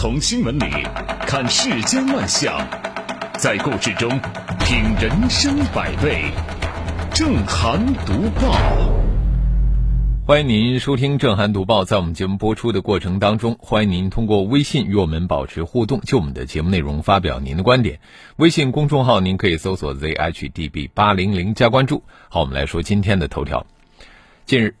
从新闻里看世间万象，在故事中品人生百味。正涵读报，欢迎您收听正涵读报。在我们节目播出的过程当中，欢迎您通过微信与我们保持互动，就我们的节目内容发表您的观点。微信公众号您可以搜索 zhdb 八零零加关注。好，我们来说今天的头条。近日，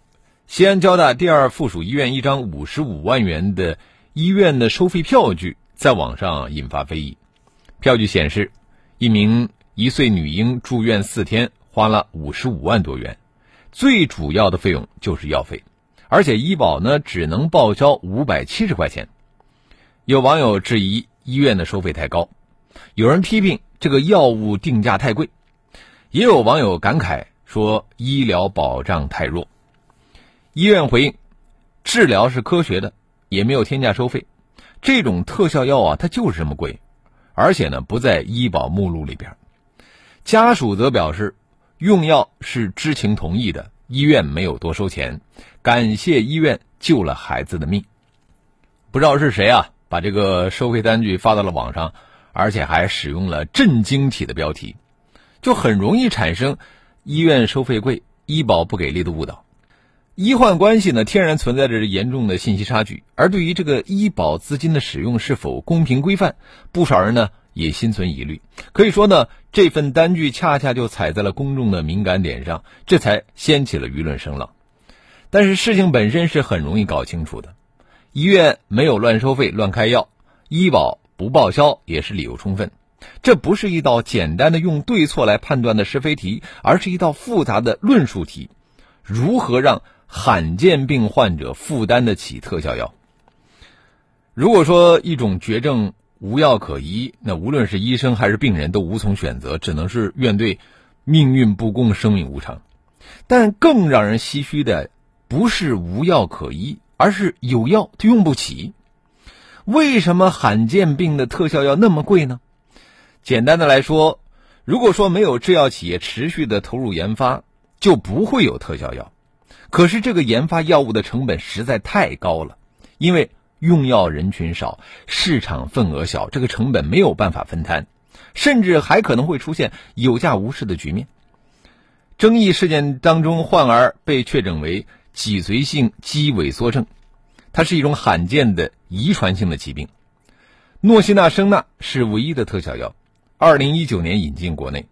西安交大第二附属医院一张五十五万元的医院的收费票据在网上引发非议。票据显示，一名一岁女婴住院四天，花了五十五万多元，最主要的费用就是药费，而且医保呢只能报销五百七十块钱。有网友质疑医院的收费太高，有人批评这个药物定价太贵，也有网友感慨说医疗保障太弱。医院回应：治疗是科学的，也没有天价收费。这种特效药啊，它就是这么贵，而且呢不在医保目录里边。家属则表示，用药是知情同意的，医院没有多收钱，感谢医院救了孩子的命。不知道是谁啊，把这个收费单据发到了网上，而且还使用了震惊体的标题，就很容易产生医院收费贵、医保不给力的误导。医患关系呢，天然存在着严重的信息差距，而对于这个医保资金的使用是否公平规范，不少人呢也心存疑虑。可以说呢，这份单据恰恰就踩在了公众的敏感点上，这才掀起了舆论声浪。但是事情本身是很容易搞清楚的，医院没有乱收费、乱开药，医保不报销也是理由充分。这不是一道简单的用对错来判断的是非题，而是一道复杂的论述题：如何让罕见病患者负担得起特效药。如果说一种绝症无药可医，那无论是医生还是病人都无从选择，只能是怨对命运不公、生命无常。但更让人唏嘘的，不是无药可医，而是有药他用不起。为什么罕见病的特效药那么贵呢？简单的来说，如果说没有制药企业持续的投入研发，就不会有特效药。可是这个研发药物的成本实在太高了，因为用药人群少，市场份额小，这个成本没有办法分摊，甚至还可能会出现有价无市的局面。争议事件当中，患儿被确诊为脊髓性肌萎缩症，它是一种罕见的遗传性的疾病。诺西那生钠是唯一的特效药，二零一九年引进国内，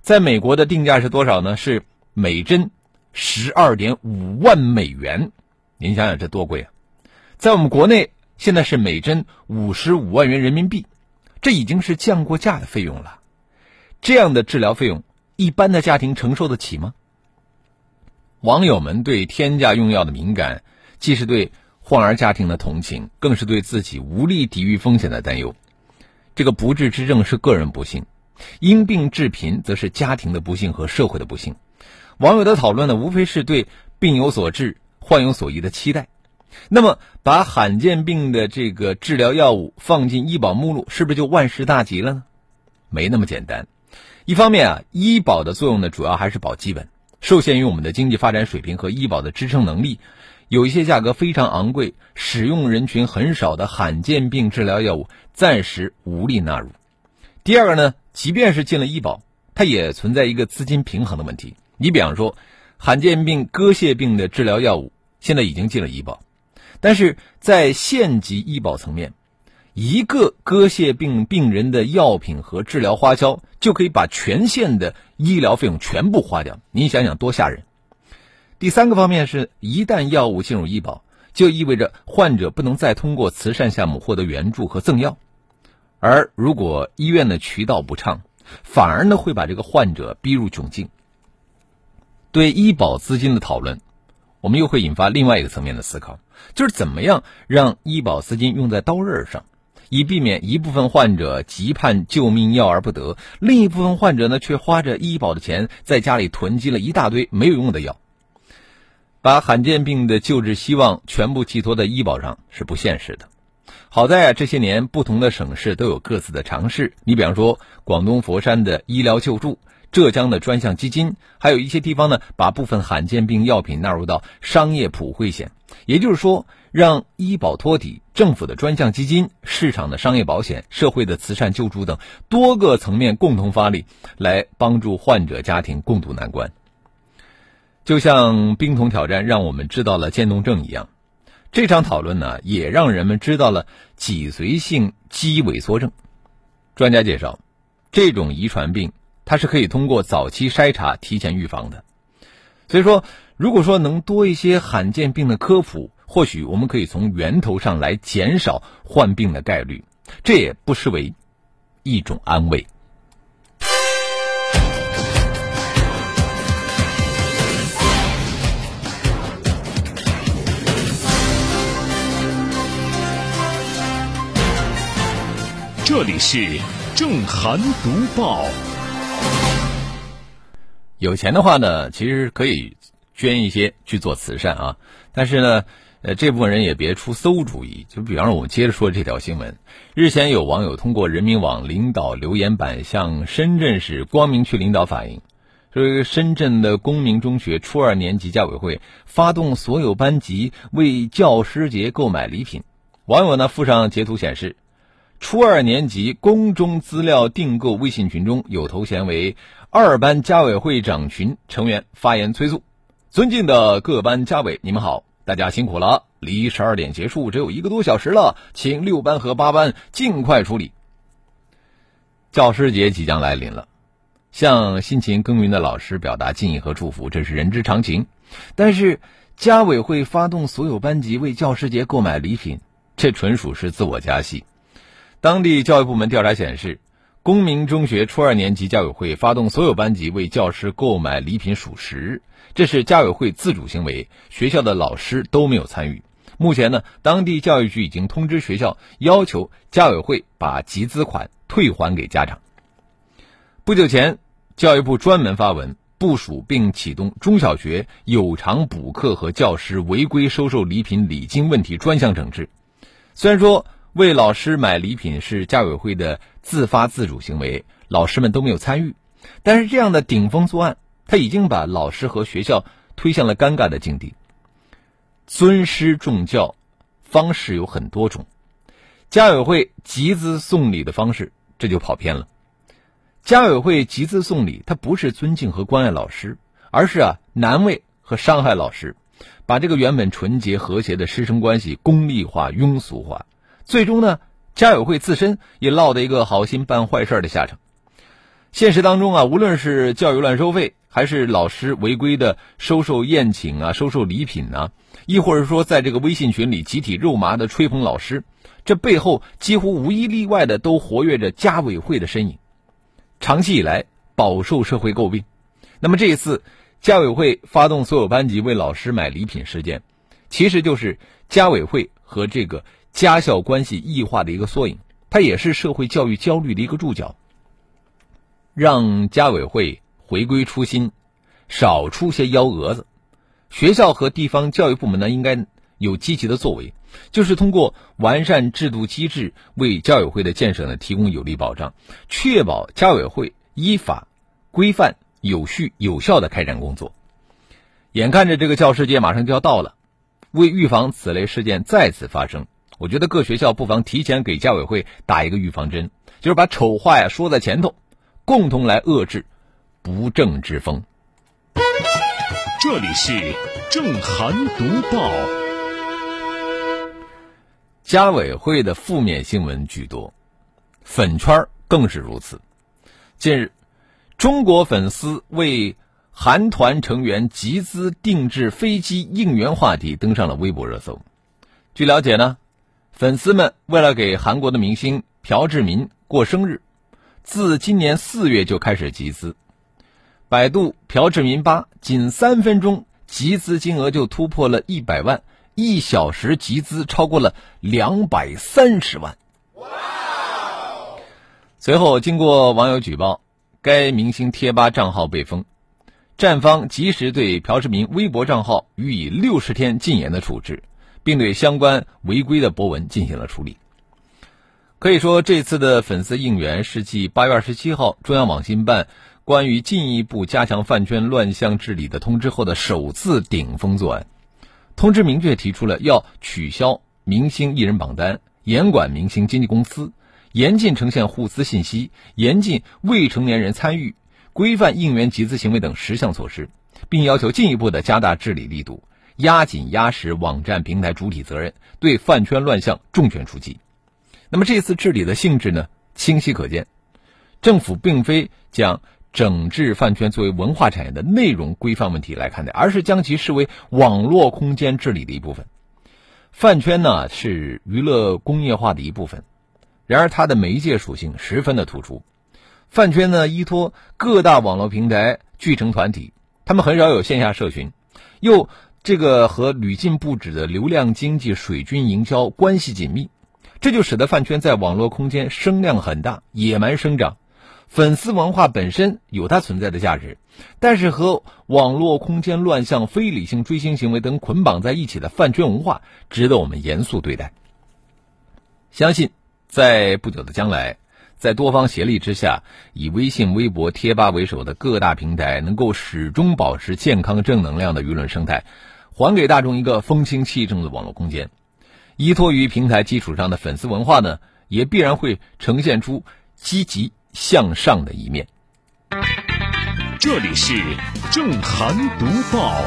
在美国的定价是多少呢？是每针。十二点五万美元，您想想这多贵啊！在我们国内现在是每针五十五万元人民币，这已经是降过价的费用了。这样的治疗费用，一般的家庭承受得起吗？网友们对天价用药的敏感，既是对患儿家庭的同情，更是对自己无力抵御风险的担忧。这个不治之症是个人不幸，因病致贫则是家庭的不幸和社会的不幸。网友的讨论呢，无非是对病有所治、患有所医的期待。那么，把罕见病的这个治疗药物放进医保目录，是不是就万事大吉了呢？没那么简单。一方面啊，医保的作用呢，主要还是保基本。受限于我们的经济发展水平和医保的支撑能力，有一些价格非常昂贵、使用人群很少的罕见病治疗药物，暂时无力纳入。第二个呢，即便是进了医保，它也存在一个资金平衡的问题。你比方说，罕见病割屑病的治疗药物现在已经进了医保，但是在县级医保层面，一个割屑病病人的药品和治疗花销就可以把全县的医疗费用全部花掉。您想想多吓人！第三个方面是，一旦药物进入医保，就意味着患者不能再通过慈善项目获得援助和赠药，而如果医院的渠道不畅，反而呢会把这个患者逼入窘境。对医保资金的讨论，我们又会引发另外一个层面的思考，就是怎么样让医保资金用在刀刃上，以避免一部分患者急盼救命药而不得，另一部分患者呢却花着医保的钱在家里囤积了一大堆没有用的药。把罕见病的救治希望全部寄托在医保上是不现实的。好在啊，这些年不同的省市都有各自的尝试，你比方说广东佛山的医疗救助。浙江的专项基金，还有一些地方呢，把部分罕见病药品纳入到商业普惠险，也就是说，让医保托底，政府的专项基金、市场的商业保险、社会的慈善救助等多个层面共同发力，来帮助患者家庭共度难关。就像冰桶挑战让我们知道了渐冻症一样，这场讨论呢，也让人们知道了脊髓性肌萎缩症。专家介绍，这种遗传病它是可以通过早期筛查提前预防的。所以说，如果说能多一些罕见病的科普，或许我们可以从源头上来减少患病的概率，这也不失为一种安慰。这里是正涵读报。有钱的话呢，其实可以捐一些去做慈善啊。但是呢，呃，这部分人也别出馊主意。就比方说，我们接着说这条新闻。日前有网友通过人民网领导留言板向深圳市光明区领导反映，说深圳的公明中学初二年级家委会发动所有班级为教师节购买礼品。网友呢附上截图显示。初二年级公中资料订购微信群中有头衔为“二班家委会长群”成员发言催促：“尊敬的各班家委，你们好，大家辛苦了！离十二点结束只有一个多小时了，请六班和八班尽快处理。”教师节即将来临了，向辛勤耕耘的老师表达敬意和祝福，这是人之常情。但是，家委会发动所有班级为教师节购买礼品，这纯属是自我加戏。当地教育部门调查显示，公民中学初二年级家委会发动所有班级为教师购买礼品属实，这是家委会自主行为，学校的老师都没有参与。目前呢，当地教育局已经通知学校，要求家委会把集资款退还给家长。不久前，教育部专门发文部署并启动中小学有偿补课和教师违规收受礼品礼金问题专项整治。虽然说，为老师买礼品是家委会的自发自主行为，老师们都没有参与。但是这样的顶风作案，他已经把老师和学校推向了尴尬的境地。尊师重教方式有很多种，家委会集资送礼的方式这就跑偏了。家委会集资送礼，它不是尊敬和关爱老师，而是啊难为和伤害老师，把这个原本纯洁和谐的师生关系功利化、庸俗化。最终呢，家委会自身也落得一个好心办坏事的下场。现实当中啊，无论是教育乱收费，还是老师违规的收受宴请啊、收受礼品啊，亦或者说在这个微信群里集体肉麻的吹捧老师，这背后几乎无一例外的都活跃着家委会的身影，长期以来饱受社会诟病。那么这一次家委会发动所有班级为老师买礼品事件，其实就是家委会和这个。家校关系异化的一个缩影，它也是社会教育焦虑的一个注脚。让家委会回归初心，少出些幺蛾子。学校和地方教育部门呢，应该有积极的作为，就是通过完善制度机制，为教委会的建设呢提供有力保障，确保家委会依法规范、有序有效的开展工作。眼看着这个教师节马上就要到了，为预防此类事件再次发生。我觉得各学校不妨提前给家委会打一个预防针，就是把丑话呀说在前头，共同来遏制不正之风。这里是正涵读报。家委会的负面新闻居多，粉圈更是如此。近日，中国粉丝为韩团成员集资定制飞机应援话题登上了微博热搜。据了解呢。粉丝们为了给韩国的明星朴智民过生日，自今年四月就开始集资。百度朴智民吧仅三分钟集资金额就突破了一百万，一小时集资超过了两百三十万。随后，经过网友举报，该明星贴吧账号被封，站方及时对朴智民微博账号予以六十天禁言的处置。并对相关违规的博文进行了处理。可以说，这次的粉丝应援是继八月二十七号中央网信办关于进一步加强饭圈乱象治理的通知后的首次顶风作案。通知明确提出了要取消明星艺人榜单，严管明星经纪公司，严禁呈现互撕信息，严禁未成年人参与，规范应援集资行为等十项措施，并要求进一步的加大治理力度，压紧压实网站平台主体责任，对饭圈乱象重拳出击。那么这次治理的性质呢，清晰可见，政府并非将。整治饭圈作为文化产业的内容规范问题来看待，而是将其视为网络空间治理的一部分。饭圈呢是娱乐工业化的一部分，然而它的媒介属性十分的突出。饭圈呢依托各大网络平台聚成团体，他们很少有线下社群，又这个和屡禁不止的流量经济、水军营销关系紧密，这就使得饭圈在网络空间声量很大，野蛮生长。粉丝文化本身有它存在的价值，但是和网络空间乱象、非理性追星行为等捆绑在一起的饭圈文化，值得我们严肃对待。相信在不久的将来，在多方协力之下，以微信、微博、贴吧为首的各大平台能够始终保持健康正能量的舆论生态，还给大众一个风清气正的网络空间。依托于平台基础上的粉丝文化呢，也必然会呈现出积极。向上的一面。这里是正涵读报。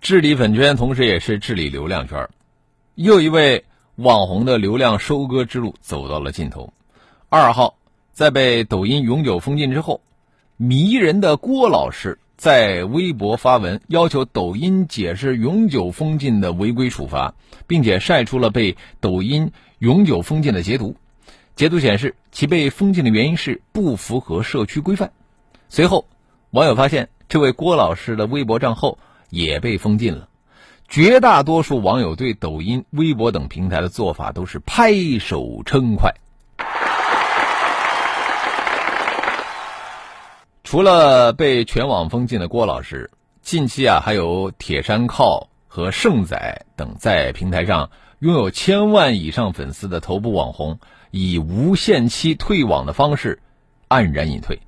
治理粉圈，同时也是治理流量圈。又一位网红的流量收割之路走到了尽头。二号，在被抖音永久封禁之后，迷人的郭老师在微博发文，要求抖音解释永久封禁的违规处罚，并且晒出了被抖音。永久封禁的截图，截图显示其被封禁的原因是不符合社区规范。随后，网友发现这位郭老师的微博账号也被封禁了。绝大多数网友对抖音、微博等平台的做法都是拍手称快。除了被全网封禁的郭老师，近期啊，还有铁山靠和盛仔等在平台上。拥有千万以上粉丝的头部网红，以无限期退网的方式黯然隐退。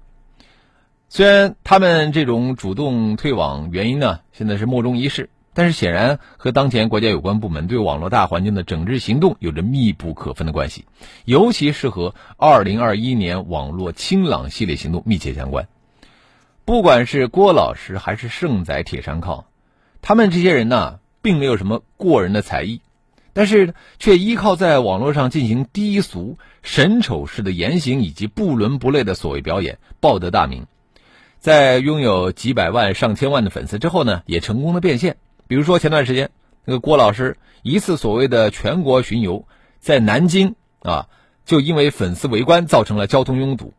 虽然他们这种主动退网原因呢，现在是莫衷一是，但是显然和当前国家有关部门对网络大环境的整治行动有着密不可分的关系，尤其是和二零二一年网络清朗系列行动密切相关。不管是郭老师还是盛仔、铁山靠，他们这些人呢，并没有什么过人的才艺。但是却依靠在网络上进行低俗、神丑式的言行以及不伦不类的所谓表演，报得大名。在拥有几百万、上千万的粉丝之后呢，也成功的变现。比如说前段时间，那个郭老师一次所谓的全国巡游，在南京啊，就因为粉丝围观造成了交通拥堵，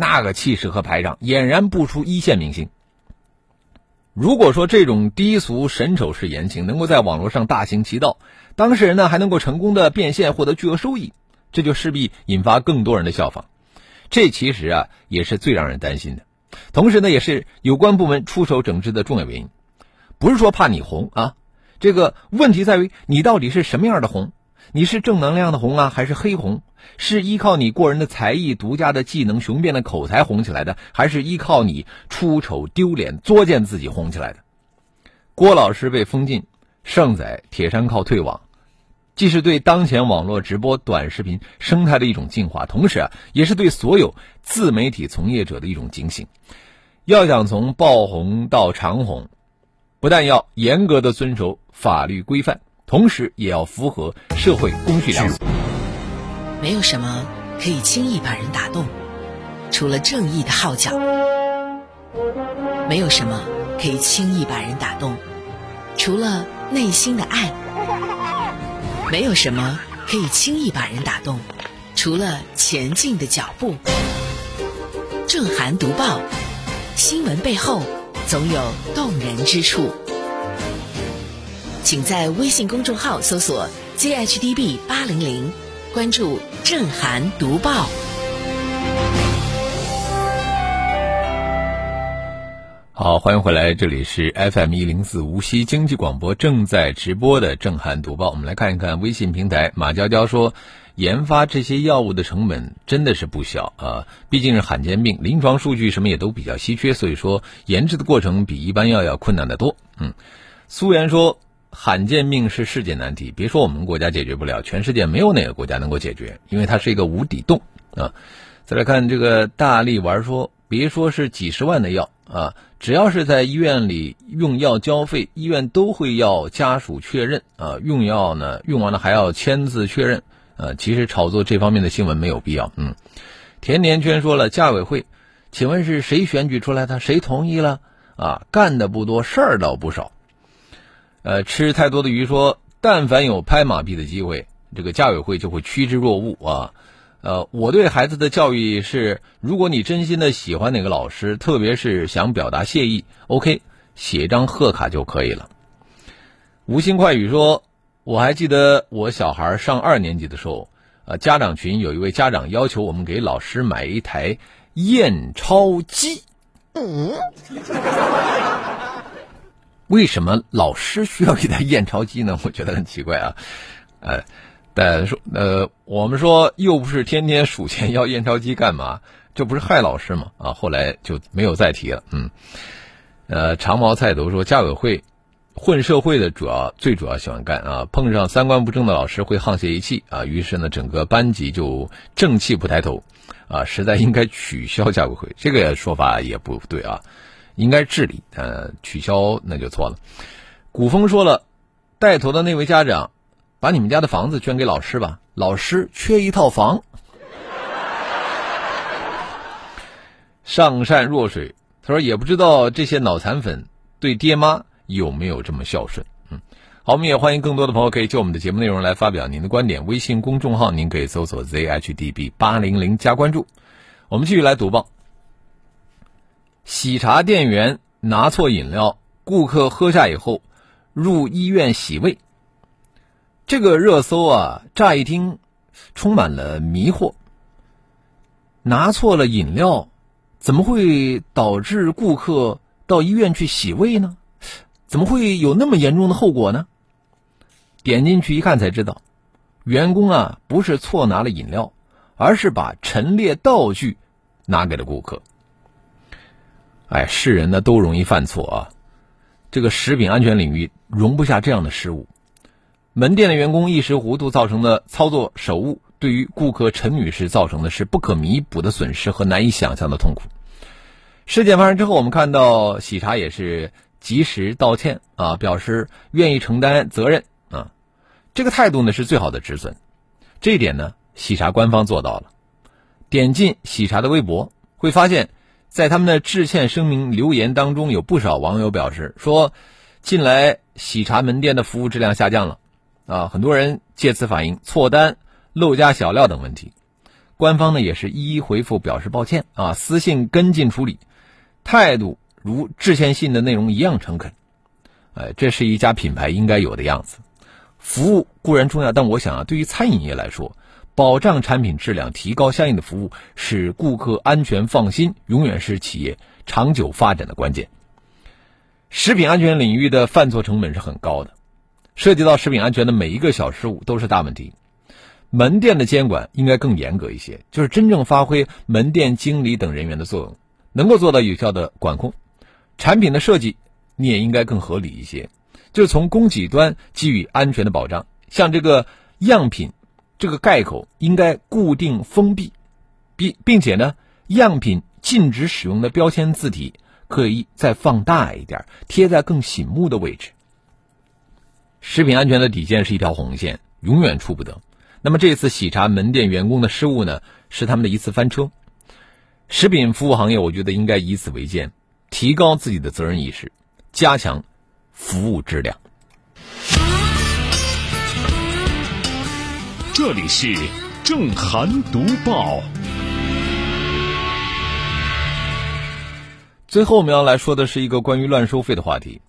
那个气势和排场，俨然不输一线明星。如果说这种低俗、神丑式言情能够在网络上大行其道，当事人呢还能够成功的变现，获得巨额收益，这就势必引发更多人的效仿。这其实啊也是最让人担心的，同时呢也是有关部门出手整治的重要原因。不是说怕你红啊，这个问题在于你到底是什么样的红。你是正能量的红啊，还是黑红？是依靠你过人的才艺、独家的技能、雄辩的口才红起来的，还是依靠你出丑丢脸、作践自己红起来的？郭老师被封禁，盛仔、铁山靠退网，既是对当前网络直播短视频生态的一种净化，同时啊，也是对所有自媒体从业者的一种警醒。要想从爆红到长红，不但要严格的遵守法律规范。同时也要符合社会公序良俗。没有什么可以轻易把人打动，除了正义的号角；没有什么可以轻易把人打动，除了内心的爱；没有什么可以轻易把人打动，除了前进的脚步。正涵读报，新闻背后总有动人之处。请在微信公众号搜索 “zhdb 八零零”，关注“正涵读报”。好，欢迎回来，这里是 FM 一零四无锡经济广播正在直播的“正涵读报”。我们来看一看微信平台，马娇娇说：“研发这些药物的成本真的是不小啊，毕竟是罕见病，临床数据什么也都比较稀缺，所以说研制的过程比一般药要困难得多。”嗯。苏源说：“罕见病是世界难题，别说我们国家解决不了，全世界没有哪个国家能够解决，因为它是一个无底洞啊。”再来看这个大力玩说：“别说是几十万的药啊，只要是在医院里用药交费，医院都会要家属确认啊，用药呢用完了还要签字确认啊。其实炒作这方面的新闻没有必要。”嗯，甜甜圈说了：“驾委会，请问是谁选举出来的？谁同意了？啊，干的不多，事儿倒不少。”呃，吃太多的鱼说，但凡有拍马屁的机会，这个家委会就会趋之若鹜啊。呃，我对孩子的教育是，如果你真心的喜欢哪个老师，特别是想表达谢意，OK，写张贺卡就可以了。无心快语说，我还记得我小孩上二年级的时候，呃，家长群有一位家长要求我们给老师买一台验钞机。嗯。为什么老师需要一台验钞机呢？我觉得很奇怪啊，呃，但说呃，我们说又不是天天数钱要验钞机干嘛？这不是害老师吗？啊，后来就没有再提了。嗯，呃，长毛菜头说，家委会混社会的主要最主要喜欢干啊，碰上三观不正的老师会沆瀣一气啊，于是呢，整个班级就正气不抬头啊，实在应该取消家委会，这个说法也不对啊。应该治理，呃，取消那就错了。古风说了，带头的那位家长，把你们家的房子捐给老师吧，老师缺一套房。上善若水，他说也不知道这些脑残粉对爹妈有没有这么孝顺。嗯，好，我们也欢迎更多的朋友可以就我们的节目内容来发表您的观点。微信公众号您可以搜索 zhdb 八零零加关注。我们继续来读报。喜茶店员拿错饮料，顾客喝下以后入医院洗胃。这个热搜啊，乍一听充满了迷惑。拿错了饮料，怎么会导致顾客到医院去洗胃呢？怎么会有那么严重的后果呢？点进去一看才知道，员工啊不是错拿了饮料，而是把陈列道具拿给了顾客。哎，是人呢都容易犯错啊！这个食品安全领域容不下这样的失误。门店的员工一时糊涂造成的操作手误，对于顾客陈女士造成的是不可弥补的损失和难以想象的痛苦。事件发生之后，我们看到喜茶也是及时道歉啊，表示愿意承担责任啊。这个态度呢是最好的止损。这一点呢，喜茶官方做到了。点进喜茶的微博，会发现。在他们的致歉声明留言当中，有不少网友表示说，近来喜茶门店的服务质量下降了，啊，很多人借此反映错单、漏加小料等问题。官方呢也是一一回复表示抱歉，啊，私信跟进处理，态度如致歉信的内容一样诚恳。哎，这是一家品牌应该有的样子。服务固然重要，但我想啊，对于餐饮业来说。保障产品质量，提高相应的服务，使顾客安全放心，永远是企业长久发展的关键。食品安全领域的犯错成本是很高的，涉及到食品安全的每一个小失误都是大问题。门店的监管应该更严格一些，就是真正发挥门店经理等人员的作用，能够做到有效的管控。产品的设计你也应该更合理一些，就是从供给端给予安全的保障，像这个样品。这个盖口应该固定封闭，并并且呢，样品禁止使用的标签字体可以再放大一点，贴在更醒目的位置。食品安全的底线是一条红线，永远触不得。那么这次喜茶门店员工的失误呢，是他们的一次翻车。食品服务行业，我觉得应该以此为鉴，提高自己的责任意识，加强服务质量。这里是正涵读报。最后我们要来说的是一个关于乱收费的话题。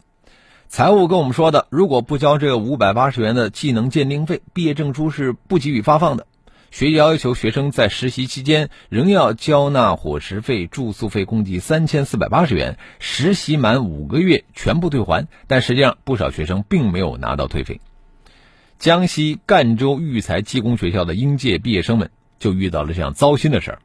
财务跟我们说的，如果不交这五百八十元的技能鉴定费，毕业证书是不给予发放的。学校要求学生在实习期间仍要交纳伙食费、住宿费，共计三千四百八十元。实习满五个月全部退还，但实际上不少学生并没有拿到退费。江西赣州育才技工学校的应届毕业生们就遇到了这样糟心的事儿。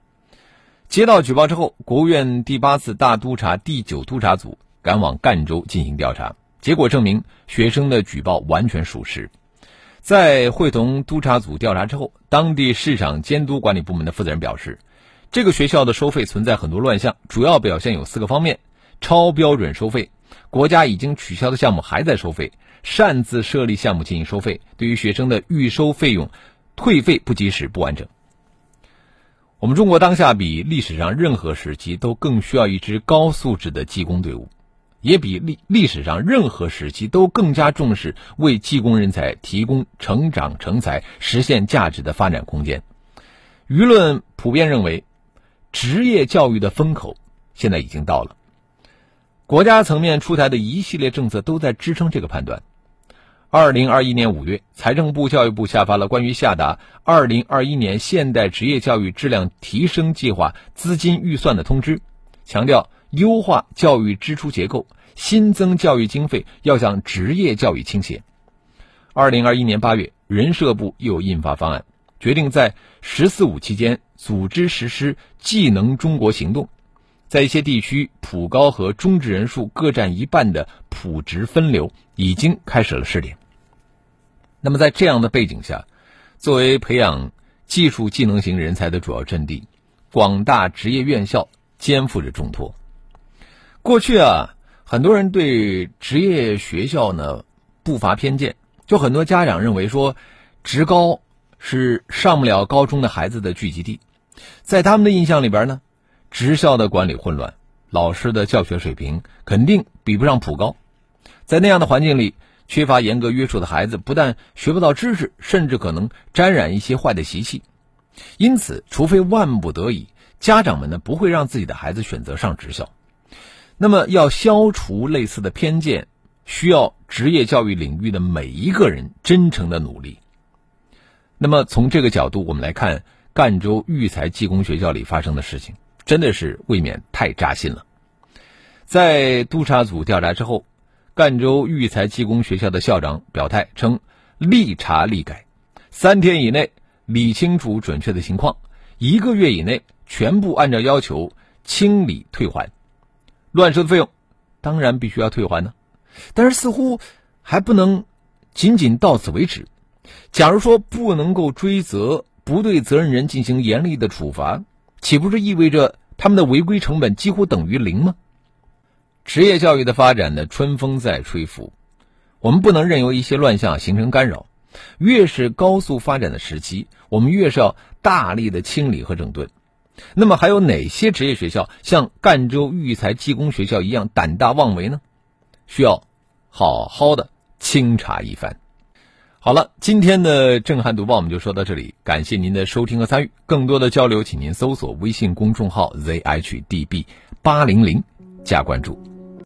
接到举报之后，国务院第八次大督查第九督查组赶往赣州进行调查。结果证明学生的举报完全属实。在会同督查组调查之后，当地市场监督管理部门的负责人表示，这个学校的收费存在很多乱象，主要表现有四个方面：超标准收费、国家已经取消的项目还在收费、擅自设立项目进行收费、对于学生的预收费用退费不及时、不完整。我们中国当下比历史上任何时期都更需要一支高素质的技工队伍。也比历历史上任何时期都更加重视为技工人才提供成长成才、实现价值的发展空间。舆论普遍认为，职业教育的风口现在已经到了。国家层面出台的一系列政策都在支撑这个判断。二零二一年五月，财政部、教育部下发了关于下达二零二一年现代职业教育质量提升计划资金预算的通知，强调。优化教育支出结构，新增教育经费要向职业教育倾斜。二零二一年八月，人社部又印发方案，决定在“十四五”期间组织实施“技能中国行动”，在一些地区，普高和中职人数各占一半的普职分流已经开始了试点。那么，在这样的背景下，作为培养技术技能型人才的主要阵地，广大职业院校肩负着重托。过去啊，很多人对职业学校呢不乏偏见，就很多家长认为说，职高是上不了高中的孩子的聚集地，在他们的印象里边呢，职校的管理混乱，老师的教学水平肯定比不上普高，在那样的环境里，缺乏严格约束的孩子不但学不到知识，甚至可能沾染一些坏的习气，因此，除非万不得已，家长们呢不会让自己的孩子选择上职校。那么，要消除类似的偏见，需要职业教育领域的每一个人真诚的努力。那么，从这个角度，我们来看赣州育才技工学校里发生的事情，真的是未免太扎心了。在督查组调查之后，赣州育才技工学校的校长表态称，立查立改，三天以内理清楚准确的情况，一个月以内全部按照要求清理退还。乱收的费用，当然必须要退还呢。但是似乎还不能仅仅到此为止。假如说不能够追责，不对责任人进行严厉的处罚，岂不是意味着他们的违规成本几乎等于零吗？职业教育的发展呢，春风在吹拂，我们不能任由一些乱象形成干扰。越是高速发展的时期，我们越是要大力的清理和整顿。那么还有哪些职业学校像赣州育才技工学校一样胆大妄为呢？需要好好的清查一番。好了，今天的震撼读报我们就说到这里，感谢您的收听和参与。更多的交流，请您搜索微信公众号 zhdb 八零零加关注。